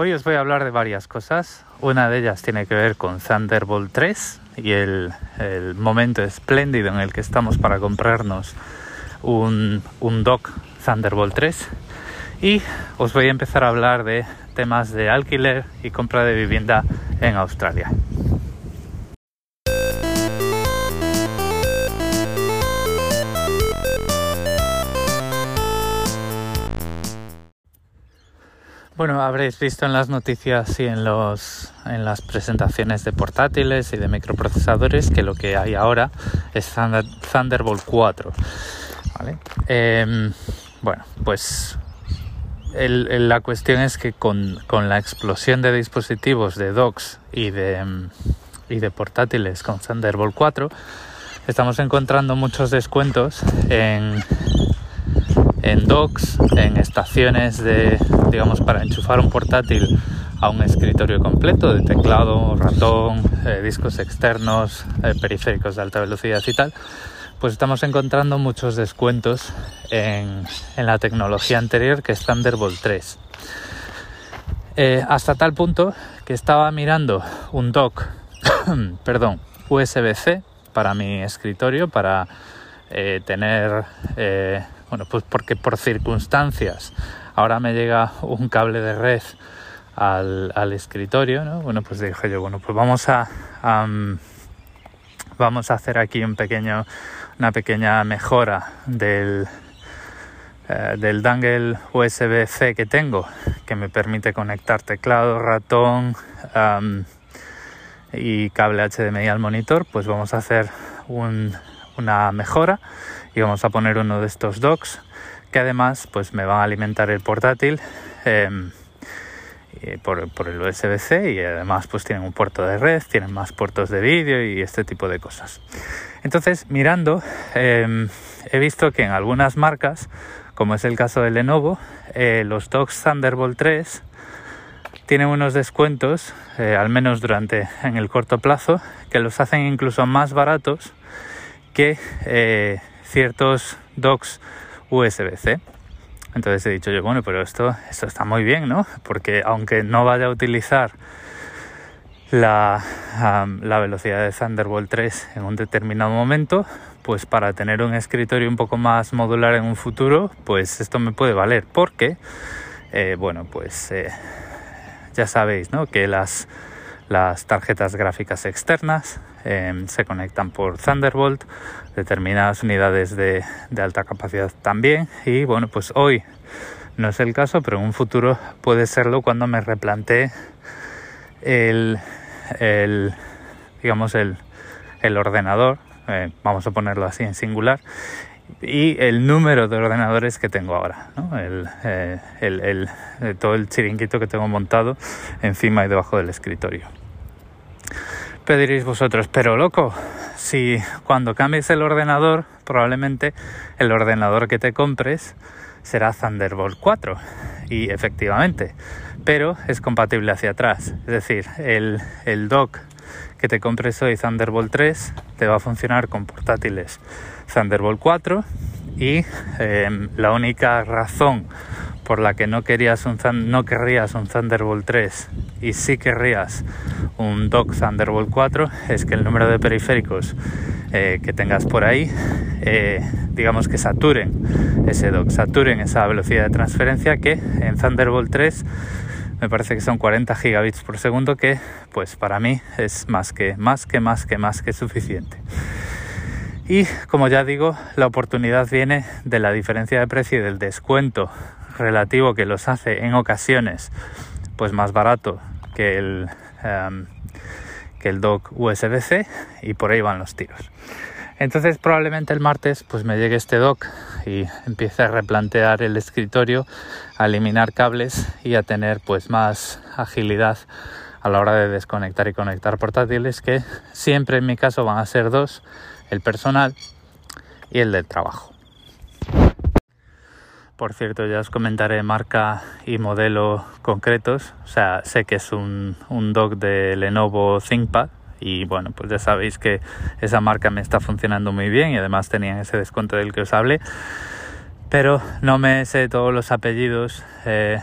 Hoy os voy a hablar de varias cosas. Una de ellas tiene que ver con Thunderbolt 3 y el, momento espléndido en el que estamos para comprarnos un, un dock Thunderbolt 3. Y os voy a empezar a hablar de temas de alquiler y compra de vivienda en Australia. Bueno, habréis visto en las noticias y en, los, en las presentaciones de portátiles y de microprocesadores que lo que hay ahora es Thunderbolt 4. Em, bueno, pues la cuestión es que con, la explosión de dispositivos de docks y de, y de portátiles con Thunderbolt 4, estamos encontrando muchos descuentos en en docks, en estaciones de, digamos, para enchufar un portátil a un escritorio completo de teclado, ratón, eh, discos externos, eh, periféricos de alta velocidad y tal, pues estamos encontrando muchos descuentos en, la tecnología anterior que es Thunderbolt 3. Eh, hasta tal punto que estaba mirando un dock, perdón, USB-C para mi escritorio, para tener bueno, pues porque por circunstancias ahora me llega un cable de red al, escritorio, ¿no? Bueno, pues dije yo, bueno, pues vamos a, vamos a hacer aquí un pequeño, una pequeña mejora del, eh, del dangle USB-C que tengo, que me permite conectar teclado, ratón y cable HDMI al monitor, pues vamos a hacer una mejora y vamos a poner uno de estos docks que además pues me va a alimentar el portátil em, por, el USB-C y además pues tienen un puerto de red, tienen más puertos de vídeo y este tipo de cosas. Entonces mirando em, he visto que en algunas marcas, como es el caso de Lenovo, eh, los docks Thunderbolt 3 tienen unos descuentos, eh, al menos durante en el corto plazo, que los hacen incluso más baratos que eh, ciertos docks USB-C. Entonces he dicho yo, bueno, pero esto, esto está muy bien, ¿no? Porque aunque no vaya a utilizar la, la, velocidad de Thunderbolt 3 en un determinado momento, pues para tener un escritorio un poco más modular en un futuro, pues esto me puede valer. Porque, eh, bueno, pues eh, ya sabéis, ¿no? Que las, las tarjetas gráficas externas Em, se conectan por Thunderbolt, determinadas unidades de, alta capacidad también. Y bueno pues hoy no es el caso pero en un futuro puede serlo cuando me replantee el, digamos el, ordenador eh, vamos a ponerlo así en singular y el número de ordenadores que tengo ahora, eh, todo el chiringuito que tengo montado encima y debajo del escritorio pediréis vosotros, pero loco, si cuando cambies el ordenador, probablemente el ordenador que te compres será Thunderbolt 4. Y efectivamente, pero es compatible hacia atrás. Es decir, el, el dock que te compres hoy Thunderbolt 3 te va a funcionar con portátiles Thunderbolt 4 y em, la única razón por la que no, querías un, no querrías un Thunderbolt 3 y sí querrías un dock Thunderbolt 4 es que el número de periféricos eh, que tengas por ahí, eh, digamos que saturen ese dock, saturen esa velocidad de transferencia que en Thunderbolt 3 me parece que son 40 gigabits por segundo que pues para mí es más que más que más que más que suficiente. Y como ya digo, la oportunidad viene de la diferencia de precio y del descuento relativo que los hace en ocasiones pues más barato que el, em, que el dock USB-C y por ahí van los tiros. Entonces probablemente el martes pues me llegue este dock y empiece a replantear el escritorio, a eliminar cables y a tener pues más agilidad a la hora de desconectar y conectar portátiles que siempre en mi caso van a ser dos, el personal y el del trabajo. Por cierto, ya os comentaré marca y modelo concretos. O sea, sé que es un, un dock de Lenovo ThinkPad y bueno, pues ya sabéis que esa marca me está funcionando muy bien y además tenían ese descuento del que os hablé. Pero no me sé todos los apellidos eh,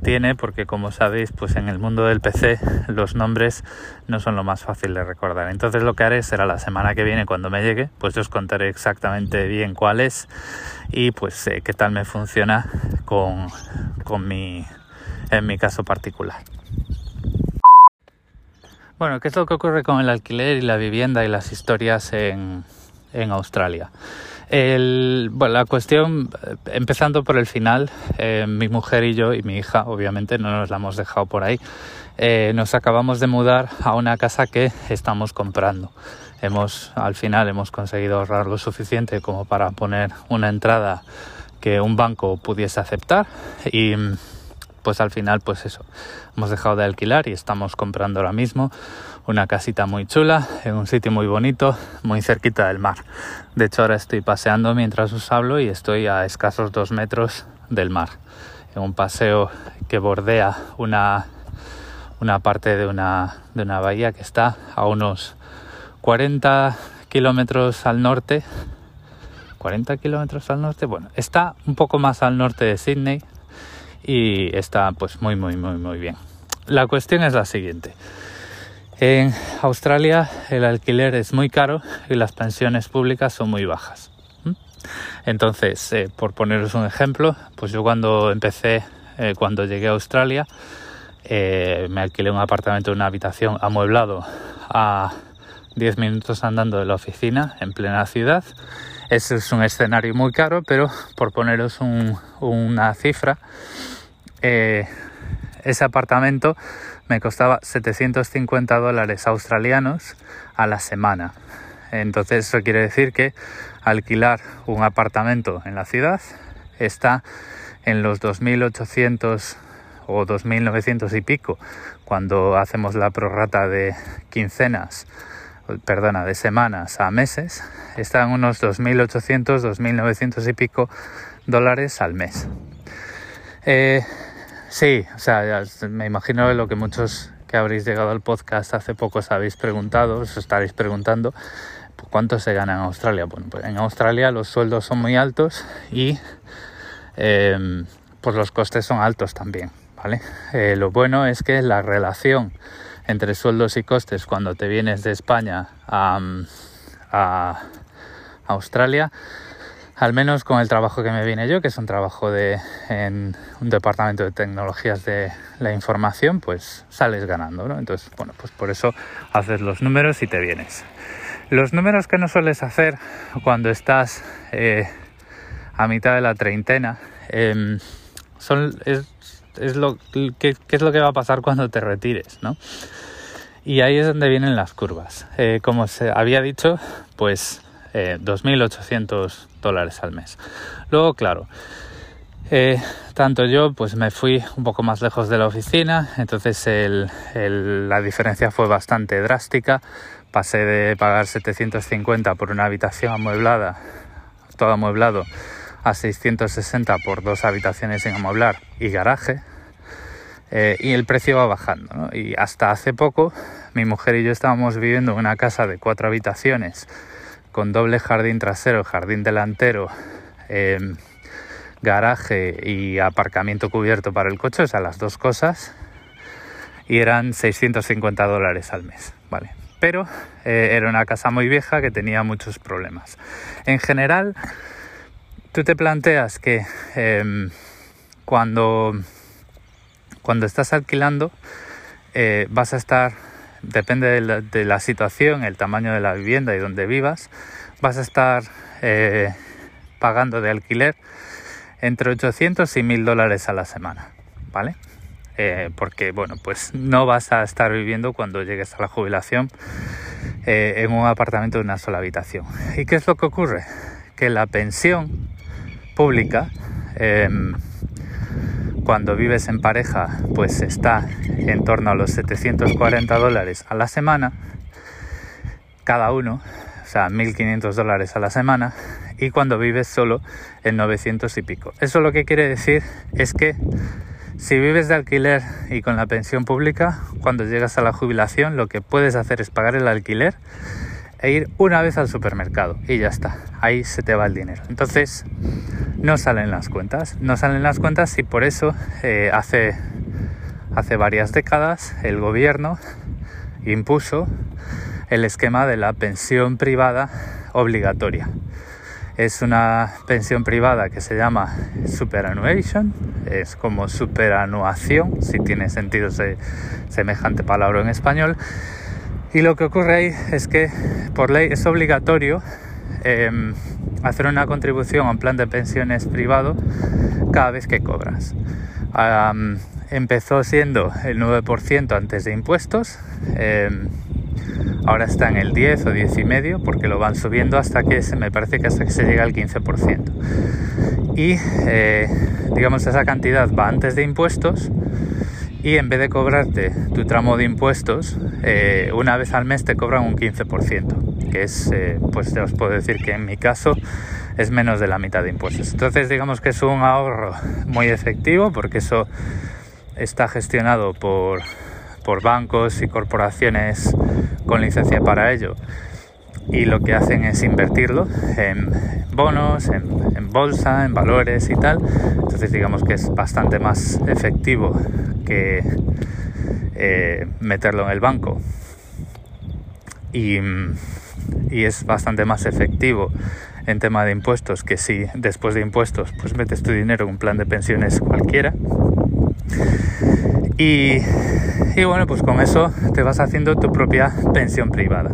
tiene, porque como sabéis, pues en el mundo del PC los nombres no son lo más fácil de recordar. Entonces lo que haré será la semana que viene cuando me llegue, pues os contaré exactamente bien cuál es y pues qué tal me funciona con, con mi, en mi caso particular. Bueno, ¿qué es lo que ocurre con el alquiler y la vivienda y las historias en, en Australia? Bueno, la cuestión, eh, empezando por el final, eh, mi mujer y yo y mi hija, obviamente, no nos la hemos dejado por ahí, eh, nos acabamos de mudar a una casa que estamos comprando. Hemos, al final, hemos conseguido ahorrar lo suficiente como para poner una entrada que un banco pudiese aceptar y pues al final pues eso. Hemos dejado de alquilar y estamos comprando ahora mismo una casita muy chula en un sitio muy bonito muy cerquita del mar de hecho ahora estoy paseando mientras os hablo y estoy a escasos dos metros del mar en un paseo que bordea una una parte de una de una bahía que está a unos 40 kilómetros al norte 40 kilómetros al norte bueno está un poco más al norte de Sydney y está pues muy muy muy muy bien. La cuestión es la siguiente. En Australia el alquiler es muy caro y las pensiones públicas son muy bajas. Entonces, eh, por poneros un ejemplo, pues yo cuando empecé, eh, cuando llegué a Australia, eh, me alquilé un apartamento una habitación amueblado a 10 minutos andando de la oficina en plena ciudad. Ese es un escenario muy caro, pero por poneros una cifra, eh, ese apartamento me costaba 750 dólares australianos a la semana. Entonces eso quiere decir que alquilar un apartamento en la ciudad está en los 2.800 o 2.900 y pico cuando hacemos la prorrata de quincenas, perdona, de semanas a meses, está en unos 2.800, 2.900 y pico dólares al mes. Eh, Sí, o sea, me imagino lo que muchos que habréis llegado al podcast hace poco os habéis preguntado, os estaréis preguntando, pues, ¿cuánto se gana en Australia? Bueno, pues en Australia los sueldos son muy altos y em, pues los costes son altos también, ¿vale? Eh, lo bueno es que la relación entre sueldos y costes cuando te vienes de España a, a Australia al menos con el trabajo que me viene yo, que es un trabajo de, en un departamento de tecnologías de la información, pues sales ganando, ¿no? Entonces, bueno, pues por eso haces los números y te vienes. Los números que no sueles hacer cuando estás eh, a mitad de la treintena em, son, es, lo, que, es lo que va a pasar cuando te retires, ¿no? Y ahí es donde vienen las curvas. Eh, como se había dicho, pues 2.800 eh, dólares al mes. Luego, claro, eh, tanto yo pues me fui un poco más lejos de la oficina, entonces la diferencia fue bastante drástica. Pasé de pagar 750 por una habitación amueblada, todo amueblado, a 660 por dos habitaciones sin amueblar y garaje. Eh, y el precio va bajando. Y hasta hace poco mi mujer y yo estábamos viviendo en una casa de cuatro habitaciones con doble jardín trasero, jardín delantero, em, garaje y aparcamiento cubierto para el coche, o sea, las dos cosas, y eran 650 dólares al mes, ¿vale? Pero eh, era una casa muy vieja que tenía muchos problemas. En general, tú te planteas que em, cuando, cuando estás alquilando, eh, vas a estar depende de la, situación, el tamaño de la vivienda y donde vivas, vas a estar eh, pagando de alquiler entre 800 y 1000 dólares a la semana, ¿vale? Eh, porque, bueno, pues no vas a estar viviendo cuando llegues a la jubilación eh, en un apartamento de una sola habitación. ¿Y qué es lo que ocurre? Que la pensión pública em, cuando vives en pareja, pues está en torno a los 740 dólares a la semana, cada uno, o sea, 1.500 dólares a la semana, y cuando vives solo en 900 y pico. Eso lo que quiere decir es que si vives de alquiler y con la pensión pública, cuando llegas a la jubilación, lo que puedes hacer es pagar el alquiler e ir una vez al supermercado y ya está, ahí se te va el dinero. Entonces no salen las cuentas, no salen las cuentas y por eso eh, hace, hace varias décadas el gobierno impuso el esquema de la pensión privada obligatoria. Es una pensión privada que se llama superannuation, es como superanuación, si tiene sentido semejante palabra en español. Y lo que ocurre ahí es que por ley es obligatorio em, hacer una contribución a un plan de pensiones privado cada vez que cobras. empezó siendo el 9% antes de impuestos. Em, ahora está en el 10 o 10 y medio porque lo van subiendo hasta que se me parece que hasta que se llega al 15% y eh, digamos esa cantidad va antes de impuestos y en vez de cobrarte tu tramo de impuestos eh, una vez al mes te cobran un 15% que es eh, pues ya os puedo decir que en mi caso es menos de la mitad de impuestos. Entonces digamos que es un ahorro muy efectivo porque eso está gestionado por por bancos y corporaciones con licencia para ello y lo que hacen es invertirlo en bonos, en, bolsa, en valores y tal. Entonces digamos que es bastante más efectivo que eh, meterlo en el banco. Y, y, es bastante más efectivo en tema de impuestos que si después de impuestos pues metes tu dinero en un plan de pensiones cualquiera. Y, bueno, pues con eso te vas haciendo tu propia pensión privada.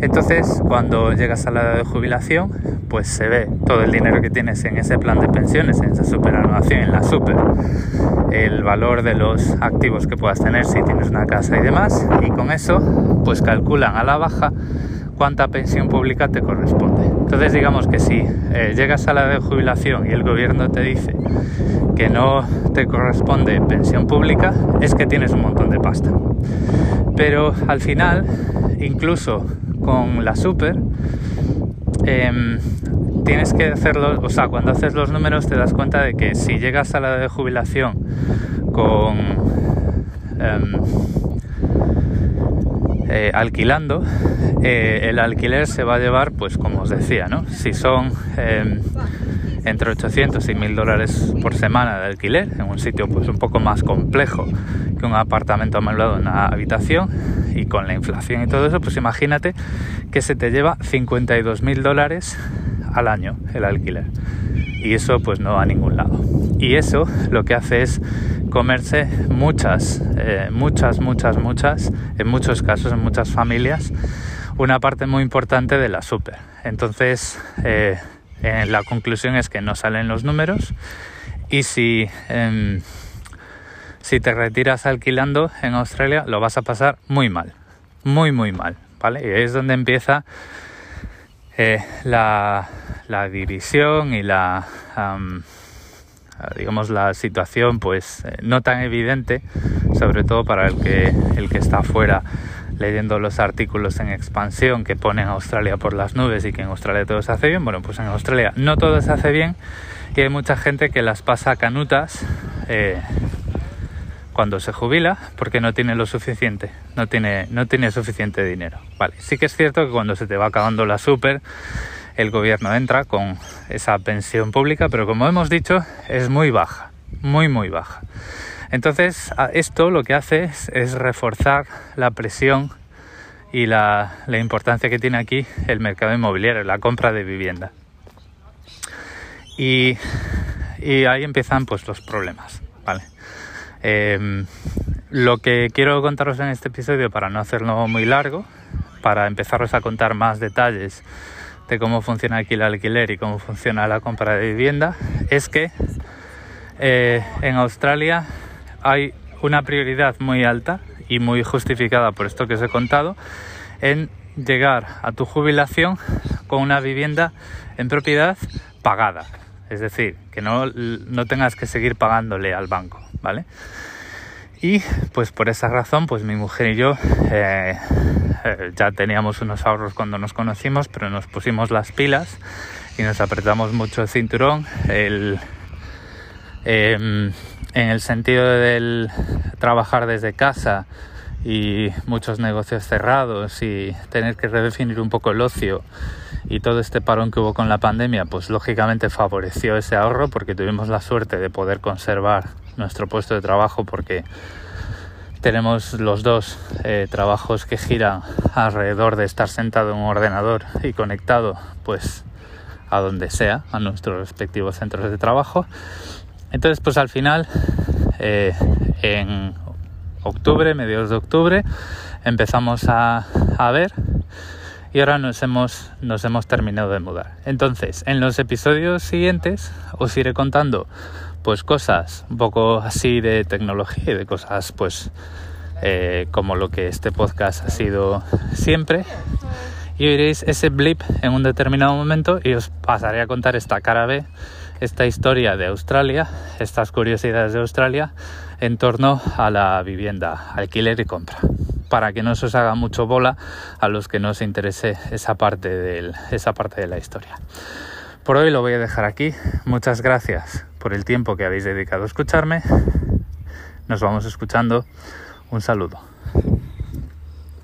Entonces, cuando llegas a la edad de jubilación, pues se ve todo el dinero que tienes en ese plan de pensiones, en esa superanuación, en la super, el valor de los activos que puedas tener si tienes una casa y demás, y con eso, pues calculan a la baja cuánta pensión pública te corresponde. Entonces digamos que si eh, llegas a la de jubilación y el gobierno te dice que no te corresponde pensión pública, es que tienes un montón de pasta. Pero al final, incluso con la super, em, tienes que hacerlo, o sea, cuando haces los números te das cuenta de que si llegas a la de jubilación con... Em, eh, alquilando, eh, el alquiler se va a llevar, pues como os decía, ¿no? Si son em, entre 800 y 1000 dólares por semana de alquiler, en un sitio pues un poco más complejo que un apartamento amueblado en una habitación, y con la inflación y todo eso, pues imagínate que se te lleva 52 mil dólares al año el alquiler. Y eso pues no va a ningún lado. Y eso lo que hace es comerse muchas, eh, muchas, muchas, muchas, en muchos casos, en muchas familias, una parte muy importante de la super. Entonces, eh, la conclusión es que no salen los números y si, em, si te retiras alquilando en Australia lo vas a pasar muy mal, muy, muy mal, ¿vale? Y es donde empieza eh, la, la, división y la digamos la situación pues eh, no tan evidente sobre todo para el que el que está afuera leyendo los artículos en expansión que ponen Australia por las nubes y que en Australia todo se hace bien. Bueno pues en Australia no todo se hace bien y hay mucha gente que las pasa canutas eh, cuando se jubila porque no tiene lo suficiente no tiene no tiene suficiente dinero. Vale sí que es cierto que cuando se te va acabando la super el gobierno entra con esa pensión pública, pero como hemos dicho, es muy baja, muy, muy baja. Entonces, esto lo que hace es, reforzar la presión y la, importancia que tiene aquí el mercado inmobiliario, la compra de vivienda. Y, ahí empiezan pues los problemas. Em, lo que quiero contaros en este episodio, para no hacerlo muy largo, para empezaros a contar más detalles cómo funciona aquí el alquiler y cómo funciona la compra de vivienda es que eh, en Australia hay una prioridad muy alta y muy justificada por esto que os he contado en llegar a tu jubilación con una vivienda en propiedad pagada. Es decir, que no, no tengas que seguir pagándole al banco, ¿vale? Y pues por esa razón, pues mi mujer y yo eh, eh, ya teníamos unos ahorros cuando nos conocimos, pero nos pusimos las pilas y nos apretamos mucho el cinturón. El, em, en el sentido del trabajar desde casa y muchos negocios cerrados y tener que redefinir un poco el ocio y todo este parón que hubo con la pandemia, pues lógicamente favoreció ese ahorro porque tuvimos la suerte de poder conservar nuestro puesto de trabajo porque tenemos los dos eh, trabajos que giran alrededor de estar sentado en un ordenador y conectado pues a donde sea, a nuestros respectivos centros de trabajo. Entonces pues al final eh, en octubre, mediados de octubre, empezamos a, ver y ahora nos hemos, nos hemos terminado de mudar. Entonces, en los episodios siguientes os iré contando pues cosas un poco así de tecnología y de cosas pues eh, como lo que este podcast ha sido siempre y oiréis ese blip en un determinado momento y os pasaré a contar esta cara B, esta historia de Australia, estas curiosidades de Australia en torno a la vivienda, alquiler y compra, para que no se os haga mucho bola a los que no os interese esa parte, esa parte de la historia. Por hoy lo voy a dejar aquí. Muchas gracias por el tiempo que habéis dedicado a escucharme. Nos vamos escuchando. Un saludo.